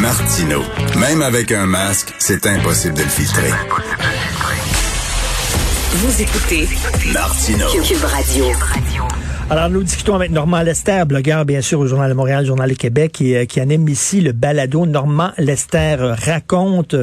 Martino. Même avec un masque, c'est impossible de le filtrer. Vous écoutez Martino. Cube Radio. Alors, nous discutons avec Normand Lester, blogueur, bien sûr, au Journal de Montréal, Journal de Québec, qui, euh, qui anime ici le balado Normand Lester raconte.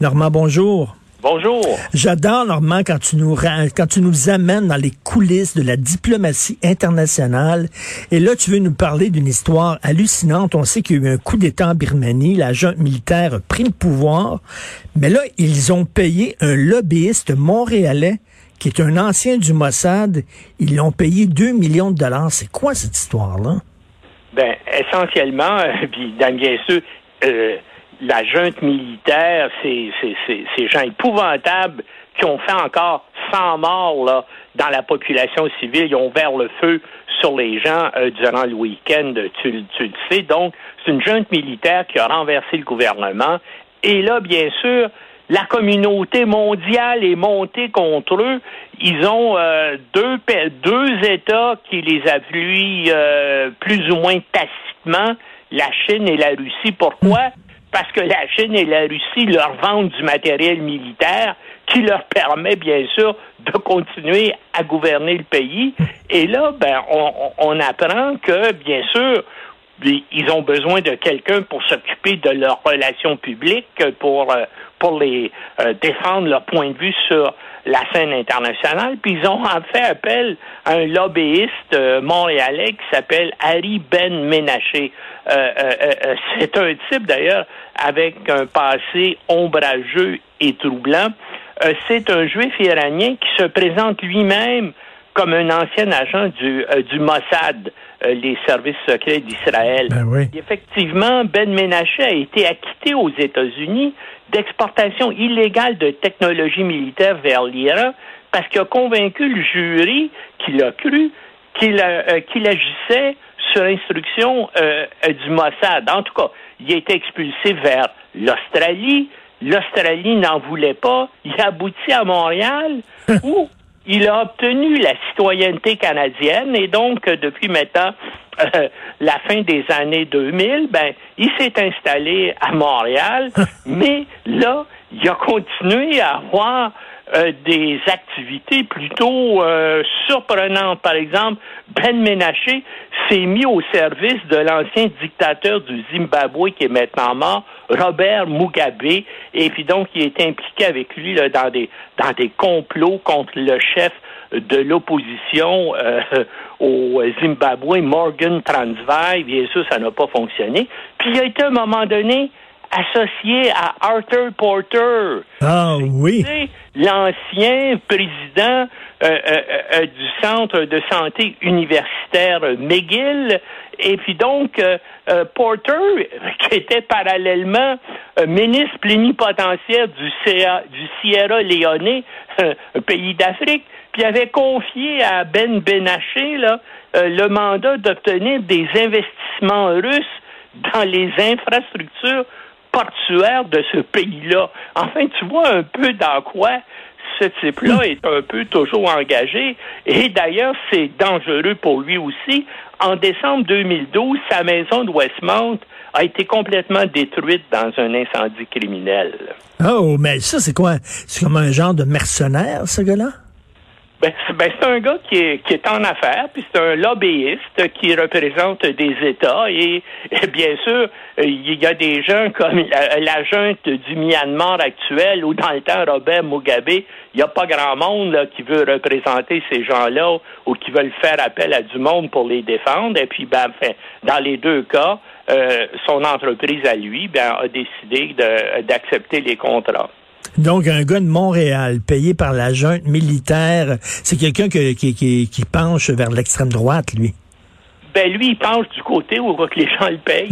Normand, bonjour. Bonjour. J'adore, Normand, quand tu nous quand tu nous amènes dans les coulisses de la diplomatie internationale. Et là, tu veux nous parler d'une histoire hallucinante. On sait qu'il y a eu un coup d'État en Birmanie. La junte militaire a pris le pouvoir. Mais là, ils ont payé un lobbyiste montréalais qui est un ancien du Mossad. Ils l'ont payé 2 millions de dollars. C'est quoi cette histoire-là? Ben, essentiellement, euh, puis bien sûr, euh, la junte militaire, c'est- c'est- ces gens épouvantables qui ont fait encore 100 morts là, dans la population civile. Ils ont ouvert le feu sur les gens euh, durant le week-end, tu, le- sais. Donc, c'est une junte militaire qui a renversé le gouvernement. Et là, bien sûr, la communauté mondiale est montée contre eux. Ils ont euh, deux, deux États qui les appuient euh, plus ou moins tacitement, la Chine et la Russie. Pourquoi? Parce que la Chine et la Russie leur vendent du matériel militaire qui leur permet, bien sûr, de continuer à gouverner le pays. Et là, ben, on, on apprend que, bien sûr, ils ont besoin de quelqu'un pour s'occuper de leurs relations publiques, pour, euh, pour les euh, défendre leur point de vue sur la scène internationale. Puis ils ont fait appel à un lobbyiste euh, montréalais qui s'appelle Harry Ben Ménaché. Euh, euh, euh, c'est un type d'ailleurs avec un passé ombrageux et troublant. Euh, c'est un juif iranien qui se présente lui-même comme un ancien agent du, euh, du Mossad, euh, les services secrets d'Israël. Ben oui. Effectivement, Ben Menaché a été acquitté aux États-Unis d'exportation illégale de technologie militaire vers l'Iran parce qu'il a convaincu le jury qu'il a cru qu'il euh, qu'il agissait sur instruction euh, euh, du Mossad. En tout cas, il a été expulsé vers l'Australie. L'Australie n'en voulait pas. Il a abouti à Montréal où il a obtenu la citoyenneté canadienne et donc euh, depuis maintenant euh, la fin des années 2000, ben il s'est installé à Montréal, mais là il a continué à avoir euh, des activités plutôt euh, surprenantes. Par exemple, Ben Menaché s'est mis au service de l'ancien dictateur du Zimbabwe qui est maintenant mort, Robert Mugabe, et puis donc il est impliqué avec lui là, dans des dans des complots contre le chef de l'opposition euh, au Zimbabwe, Morgan Transvaal. Bien sûr, ça n'a pas fonctionné. Puis il a été à un moment donné associé à Arthur Porter. Ah oui. L'ancien président euh, euh, euh, du centre de santé universitaire McGill. Et puis donc, Porter, qui était parallèlement ministre plénipotentiaire du, CA, du Sierra Leone, pays d'Afrique, puis avait confié à Ben Benaché là, le mandat d'obtenir des investissements russes dans les infrastructures portuaires de ce pays-là. Enfin, tu vois un peu dans quoi ce type-là est un peu toujours engagé. Et d'ailleurs, c'est dangereux pour lui aussi. En décembre 2012, sa maison de Westmount a été complètement détruite dans un incendie criminel. Oh, mais ça, c'est quoi? C'est comme un genre de mercenaire, ce gars-là? Ben, c'est ben, c'est un gars qui est, qui est en affaires, puis c'est un lobbyiste qui représente des États. Et, bien sûr, il y a des gens comme la, la junte du Myanmar actuel ou dans le temps Robert Mugabe. Il n'y a pas grand monde qui veut représenter ces gens-là ou qui veulent faire appel à du monde pour les défendre. Et puis, ben, dans les deux cas, euh, son entreprise à lui ben, a décidé d'accepter les contrats. Donc, un gars de Montréal, payé par la junte militaire, c'est quelqu'un que- qui, qui, qui penche vers l'extrême droite, lui. Ben lui, il penche du côté où que les gens le payent.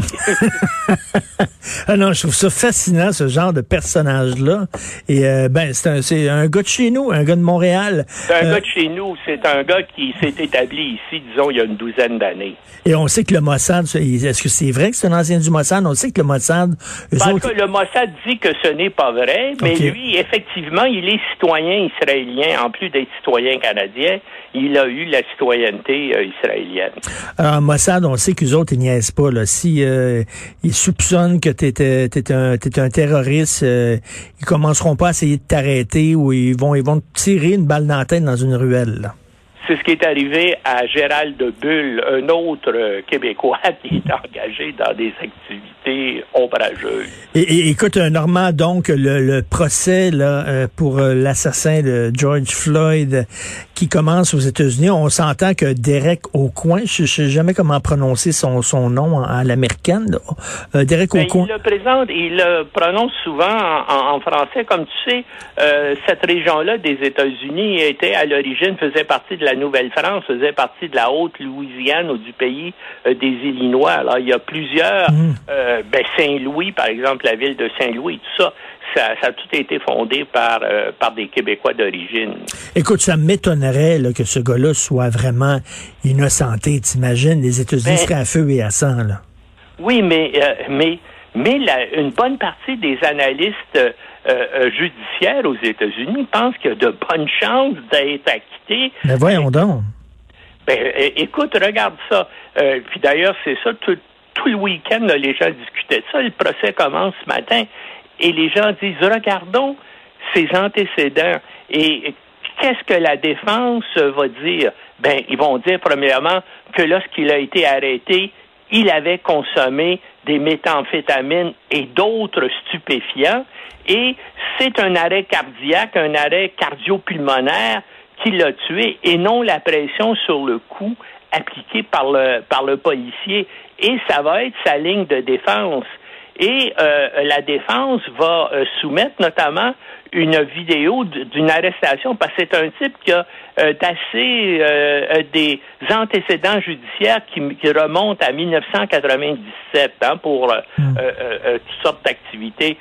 ah non, je trouve ça fascinant, ce genre de personnage-là. Et euh, ben, c'est un, un gars de chez nous, un gars de Montréal. C'est un euh, gars de chez nous. C'est un gars qui s'est établi ici, disons, il y a une douzaine d'années. Et on sait que le Mossad, est-ce que c'est vrai que c'est un ancien du Mossad? On sait que le Mossad... Parce que le Mossad dit que ce n'est pas vrai, mais lui, effectivement, il est citoyen israélien, en plus d'être citoyen canadien il a eu la citoyenneté euh, israélienne. Alors, Mossad, on sait qu'eux autres, ils niaisent pas. Là. Si euh, ils soupçonnent que tu es, un, un terroriste, euh, ils commenceront pas à essayer de t'arrêter ou ils vont, ils vont te tirer une balle dans la tête dans une ruelle. C'est ce qui est arrivé à Gérald de Bulle, un autre euh, Québécois qui est engagé dans des activités ombrageuses. Et, écoute, Normand, donc, le, procès là, euh, pour l'assassin de George Floyd qui commence aux États-Unis, on s'entend que Derek Aucoin, je ne sais jamais comment prononcer son, son nom à l'américaine, Derek ben, Aucoin. Il le présente, il le prononce souvent en, en français. Comme tu sais, cette région-là des États-Unis était à l'origine, faisait partie de la Nouvelle-France faisait partie de la Haute-Louisiane ou du pays euh, des Illinois. Alors, il y a plusieurs, mmh. euh, ben, Saint-Louis, par exemple, la ville de Saint-Louis, tout ça, ça, a tout été fondé par, euh, par des Québécois d'origine. Écoute, ça m'étonnerait que ce gars-là soit vraiment innocenté. T'imagines, les États-Unis ben seraient à feu et à sang. Là. Oui, mais, mais, mais une bonne partie des analystes euh, euh, judiciaire aux États-Unis pense qu'il y a de bonnes chances d'être acquitté. Mais voyons donc. Ben, écoute, regarde ça. Euh, puis d'ailleurs, c'est ça, tout, le week-end, les gens discutaient de ça. Le procès commence ce matin et les gens disent, regardons ses antécédents. Et qu'est-ce que la défense va dire? Ben, ils vont dire, premièrement, que lorsqu'il a été arrêté, il avait consommé des méthamphétamines et d'autres stupéfiants et c'est un arrêt cardiaque, un arrêt cardiopulmonaire qui l'a tué et non la pression sur le cou appliquée par le, par le policier. Et ça va être sa ligne de défense. Et euh, la défense va euh, soumettre notamment une vidéo d'une arrestation parce que c'est un type qui a euh, euh, des antécédents judiciaires qui, remontent à 1997 hein, pour euh, hmm. toutes sortes d'activités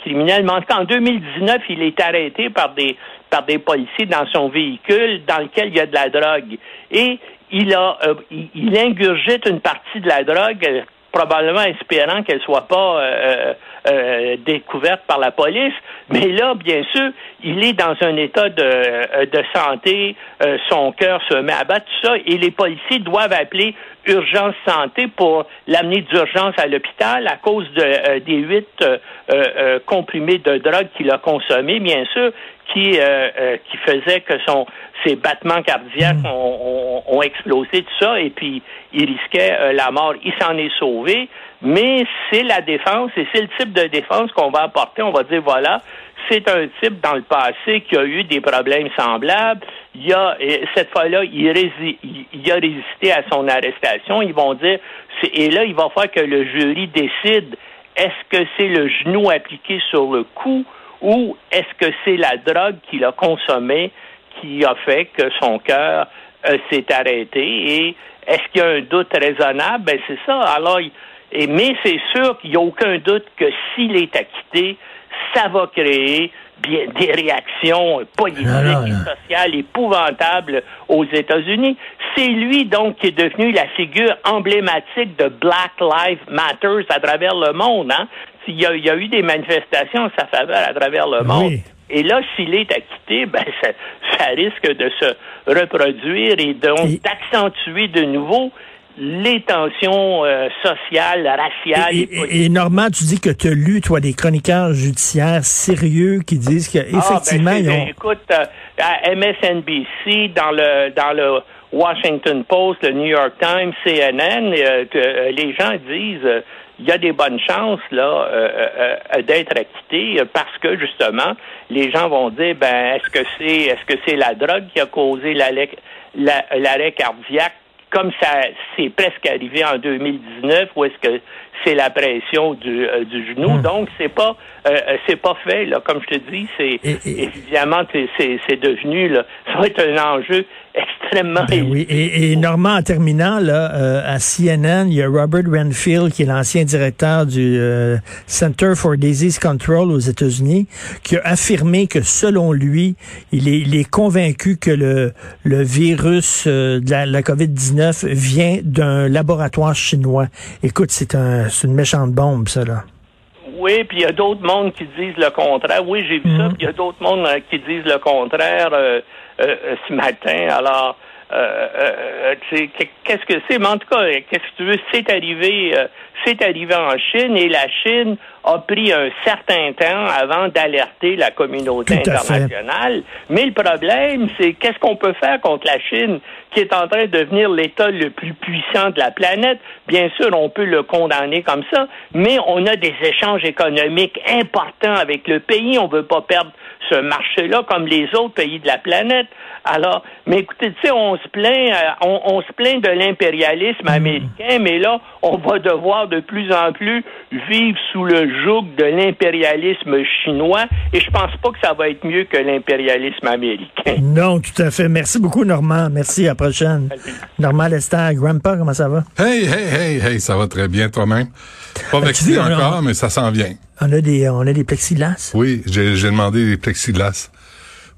criminelles. Mais en, en 2019, il est arrêté par des par des policiers dans son véhicule dans lequel il y a de la drogue et il a il ingurgite une partie de la drogue probablement espérant qu'elle soit pas euh, euh, découverte par la police. Mais là, bien sûr, il est dans un état de, euh, de santé, son cœur se met à battre, tout ça, et les policiers doivent appeler urgence santé pour l'amener d'urgence à l'hôpital à cause de, des huit comprimés de drogue qu'il a consommés, bien sûr, qui, qui faisait que son ses battements cardiaques hmm. ont, ont, explosé, tout ça, et puis il risquait euh, la mort. Il s'en est sauvé, mais c'est la défense et c'est le type de défense qu'on va apporter. On va dire, voilà, c'est un type dans le passé qui a eu des problèmes semblables. Il y a, cette fois-là, il, il, a résisté à son arrestation. Ils vont dire, et là, il va falloir que le jury décide est-ce que c'est le genou appliqué sur le cou ou est-ce que c'est la drogue qu'il a consommée qui a fait que son cœur euh, s'est arrêté? Et est-ce qu'il y a un doute raisonnable? Ben, c'est ça. Alors, et, mais c'est sûr qu'il n'y a aucun doute que s'il est acquitté, ça va créer bien, des réactions politiques et sociales épouvantables aux États-Unis. C'est lui, donc, qui est devenu la figure emblématique de Black Lives Matter à travers le monde. Hein? Il, y a, il y a eu des manifestations en sa faveur à travers le monde. Et là, s'il est acquitté, ben, ça, risque de se reproduire et donc d'accentuer de nouveau les tensions euh, sociales, raciales et, et, et, Normand, tu dis que tu as lu, toi, des chroniqueurs judiciaires sérieux qui disent qu'effectivement, ah, ben, ils ont... Écoute, euh, à MSNBC, dans le, dans le Washington Post, le New York Times, CNN, euh, que, les gens disent il y a des bonnes chances là euh, euh, euh, d'être acquitté parce que justement les gens vont dire ben est-ce que c'est est-ce que c'est la drogue qui a causé l'arrêt cardiaque comme ça c'est presque arrivé en 2019 ou est-ce que c'est la pression du, du genou? Hmm. donc c'est pas c'est pas fait là comme je te dis c'est évidemment c'est devenu là ça va être un enjeu extrêmement extrêmement Ben oui, et, et Normand, en terminant, là, euh, à CNN, il y a Robert Renfield, qui est l'ancien directeur du euh, Center for Disease Control aux États-Unis, qui a affirmé que selon lui, il est, il est convaincu que le, le virus euh, de la, la COVID-19 vient d'un laboratoire chinois. Écoute, c'est un, c'est une méchante bombe, ça, là. Oui, puis il y a d'autres mondes qui disent le contraire. Oui, j'ai vu ça, Mhm. puis il y a d'autres mondes euh, qui disent le contraire euh, euh, ce matin. Alors, qu'est-ce que c'est? Mais en tout cas, qu'est-ce que tu veux? C'est arrivé, c'est arrivé en Chine et la Chine a pris un certain temps avant d'alerter la communauté fait. internationale. Mais le problème, c'est qu'est-ce qu'on peut faire contre la Chine? Qui est en train de devenir l'État le plus puissant de la planète? Bien sûr, on peut le condamner comme ça, mais on a des échanges économiques importants avec le pays. On ne veut pas perdre ce marché-là comme les autres pays de la planète. Alors, mais écoutez, tu sais, on se plaint, euh, on, on se plaint de l'impérialisme américain, mais là, on va devoir de plus en plus vivre sous le joug de l'impérialisme chinois, et je pense pas que ça va être mieux que l'impérialisme américain. Non, tout à fait. Merci beaucoup, Normand. Merci, à prochaine. Normand Lester, Grandpa, comment ça va? Hey, hey, hey, hey, ça va très bien toi-même. Pas vacciné a- encore, mais ça s'en vient. On a des, on a des plexiglas. Oui, j'ai demandé des plexiglas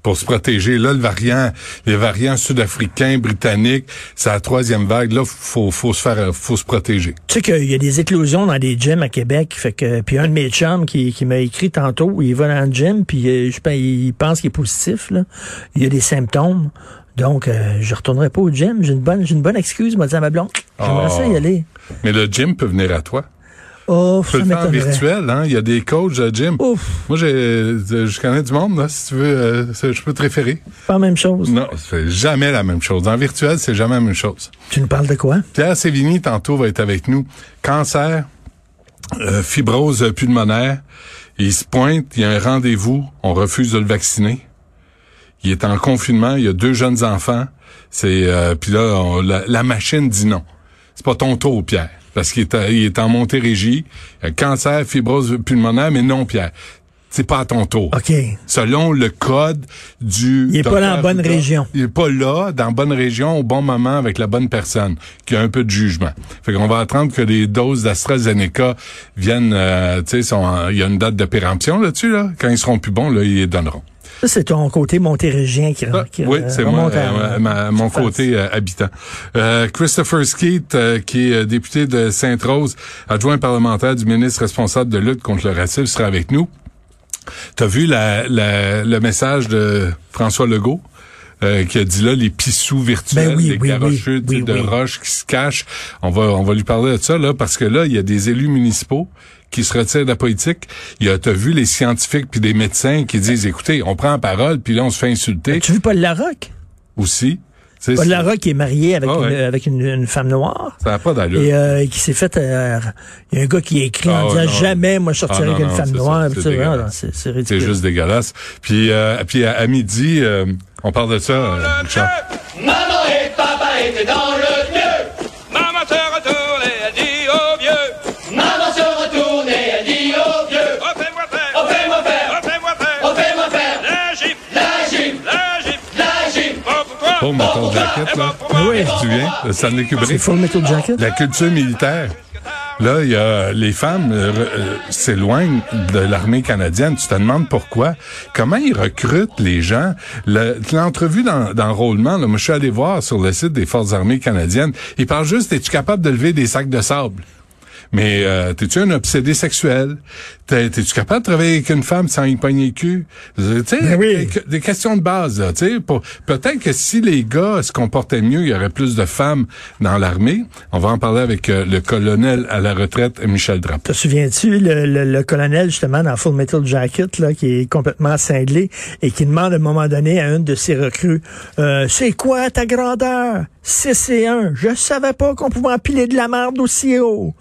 pour se protéger. Là, le variant, les variants sud-africains, britanniques, c'est la troisième vague. Là, faut, faut se faire, faut se protéger. Tu sais qu'il y a des éclosions dans des gyms à Québec. Fait que, puis un de mes chums qui, qui m'a écrit tantôt, il va dans le gym, puis euh, je il pense qu'il est positif. Là. Il y a des symptômes. Donc, euh, je retournerai pas au gym. J'ai une bonne, j'ai une bonne excuse, m'a dit à ma blonde. J'aimerais Oh. ça y aller. Mais le gym peut venir à toi. Oh, Tu peux le faire virtuel, hein? Il y a des coachs de gym. Ouf, Moi, j'ai, je connais du monde, là. Si tu veux, euh, je peux te référer. pas la même chose. Non, c'est jamais la même chose. En virtuel, c'est jamais la même chose. Tu nous parles de quoi? Pierre Sévigny, tantôt, va être avec nous. Cancer, euh, fibrose pulmonaire. Il se pointe, il y a un rendez-vous, on refuse de le vacciner. Il est en confinement, il y a deux jeunes enfants. C'est euh, puis là, on- la, la machine dit non. C'est pas ton tour, Pierre, parce qu'il est, à- il est en Montérégie. Il a cancer, fibrose pulmonaire, mais non, Pierre. C'est pas à ton tour. OK. Selon le code du... Il est pas dans la bonne région. Il est pas là, dans la bonne région, au bon moment, avec la bonne personne, qui a un peu de jugement. Fait qu'on va attendre que les doses d'AstraZeneca viennent, euh, tu sais, il y a une date de péremption là-dessus, là. Quand ils seront plus bons, là, ils les donneront. Ça, c'est ton côté montérégien qui, Ah, qui oui, euh, c'est moi, euh, ma- mon côté euh, habitant. Euh, Christopher Skeet, qui est député de Sainte-Rose, adjoint parlementaire du ministre responsable de lutte contre le racisme, sera avec nous. T'as vu la, la- le message de François Legault? euh, qui a dit là les pissous virtuels, Ben oui, les oui, de roches qui se cachent. On va on va lui parler de ça là parce que là il y a des élus municipaux qui se retirent de la politique. Il y a t'as vu les scientifiques puis des médecins qui disent écoutez on prend la parole puis là on se fait insulter Tu as vu Paul Larocque? aussi. Tu sais, Paul Larocque est marié avec, Ah une, avec une, une femme noire. Ça n'a pas d'allure. Et euh, qui s'est fait... euh, Il y a un gars qui a écrit Ah en disant non. jamais moi je sortirai Ah non, avec une non, femme noire. c'est C'est c'est C'est ridicule. juste dégueulasse. Puis, euh, puis à, à midi, euh, on parle de ça, euh, Richard. Maman et papa étaient dans le Paul Metal Jacket, là. Oui. Tu de Stanley C'est Kubrick. Full Metal Jacket? La culture militaire. Là, il y a les femmes euh, euh, s'éloignent de l'armée canadienne. Tu te demandes pourquoi? Comment ils recrutent les gens? Le- L'entrevue d'en- d'enrôlement, là, moi, je suis allé voir sur le site des Forces armées canadiennes. Ils parlent juste, es-tu capable de lever des sacs de sable? Mais euh, t'es-tu un obsédé sexuel? T'es- T'es-tu capable de travailler avec une femme sans y pogner le cul? Tu sais, Ben oui. des questions de base, là, pour- Peut-être que si les gars se comportaient mieux, il y aurait plus de femmes dans l'armée. On va en parler avec euh, le colonel à la retraite, Michel Drapeau. Te souviens-tu, le, le- le colonel, justement, dans Full Metal Jacket, là, qui est complètement cinglé et qui demande à un moment donné à une de ses recrues, euh, c'est quoi ta grandeur? 6 et 1. Je savais pas qu'on pouvait empiler de la merde aussi haut.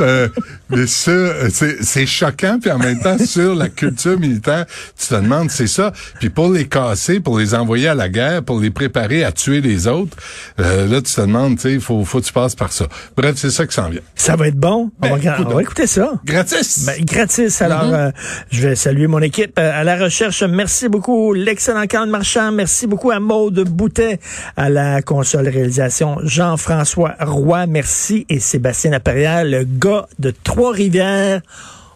euh, mais ça, euh, c'est choquant, puis en même temps, sur la culture militaire, tu te demandes, c'est ça. Puis pour les casser, pour les envoyer à la guerre, pour les préparer à tuer les autres, euh, là, tu te demandes, tu sais, il faut, faut que tu passes par ça. Bref, c'est ça qui s'en vient. Ça va être bon. On, Ben, va, on va écouter ça. Gratis! Ben, gratis. Alors, Mm-hmm. euh, je vais saluer mon équipe euh, à la recherche. Merci beaucoup, l'excellent Carl Marchand. Merci beaucoup à Maude Boutet à la console réalisation. Jean-François Roy, merci. Et Sébastien Laperrière, le gars de Trois-Rivières.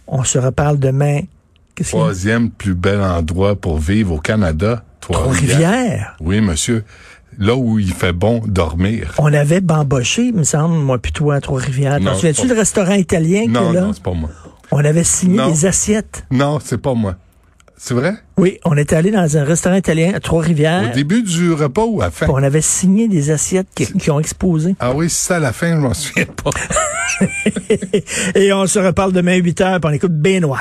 On se reparle demain. Troisième plus bel endroit pour vivre au Canada. Trois-Rivières? Trois-Rivières? Oui, monsieur. Là où il fait bon dormir. On avait bamboché, il me semble, moi puis toi, à Trois-Rivières. T'en souviens-tu le restaurant italien qui Non, est là? non, c'est pas moi. On avait signé Non. des assiettes. Non, c'est pas moi. C'est vrai? Oui, on était allé dans un restaurant italien à Trois-Rivières. Au début du repas ou à la fin? On avait signé des assiettes qui, qui ont exposé. Ah oui, c'est ça à la fin, je m'en souviens pas. Et on se reparle demain 8 heures, puis on écoute Benoît.